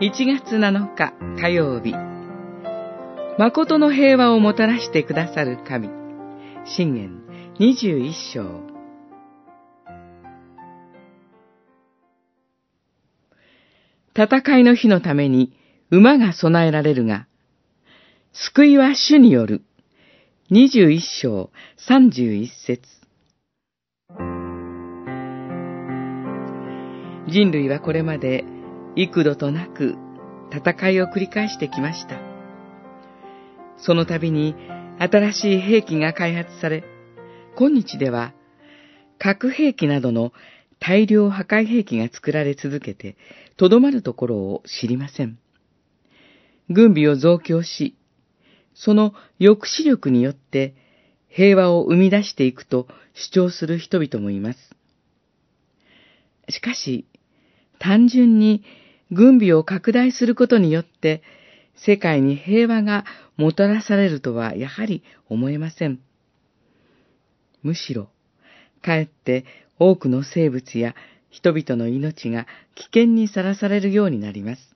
1月7日火曜日。誠の平和をもたらしてくださる神。信玄21章。戦いの日のために馬が備えられるが、救いは主による。21章31節。人類はこれまで幾度となく戦いを繰り返してきました。その度に新しい兵器が開発され、今日では核兵器などの大量破壊兵器が作られ続けて、とどまるところを知りません。軍備を増強し、その抑止力によって平和を生み出していくと主張する人々もいます。しかし、単純に軍備を拡大することによって世界に平和がもたらされるとはやはり思えません。むしろ、かえって多くの生物や人々の命が危険にさらされるようになります。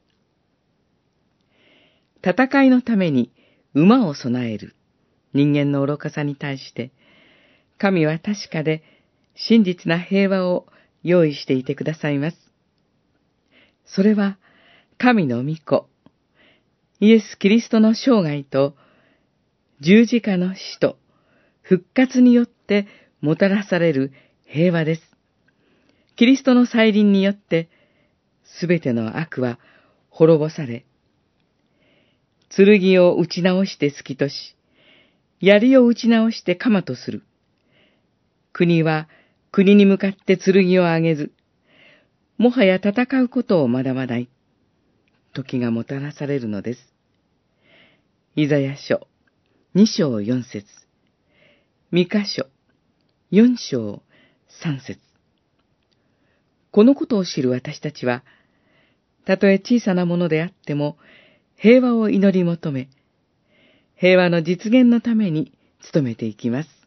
戦いのために馬を備える人間の愚かさに対して、神は確かで真実な平和を用意していてくださいます。それは神の御子、イエス・キリストの生涯と十字架の死と復活によってもたらされる平和です。キリストの再臨によって、すべての悪は滅ぼされ、剣を打ち直して好きとし、槍を打ち直して鎌とする。国は国に向かって剣を上げず、もはや戦うことを学ばない。時がもたらされるのです。イザヤ書、二章四節、三箇所、四章三節。このことを知る私たちは、たとえ小さなものであっても、平和を祈り求め、平和の実現のために努めていきます。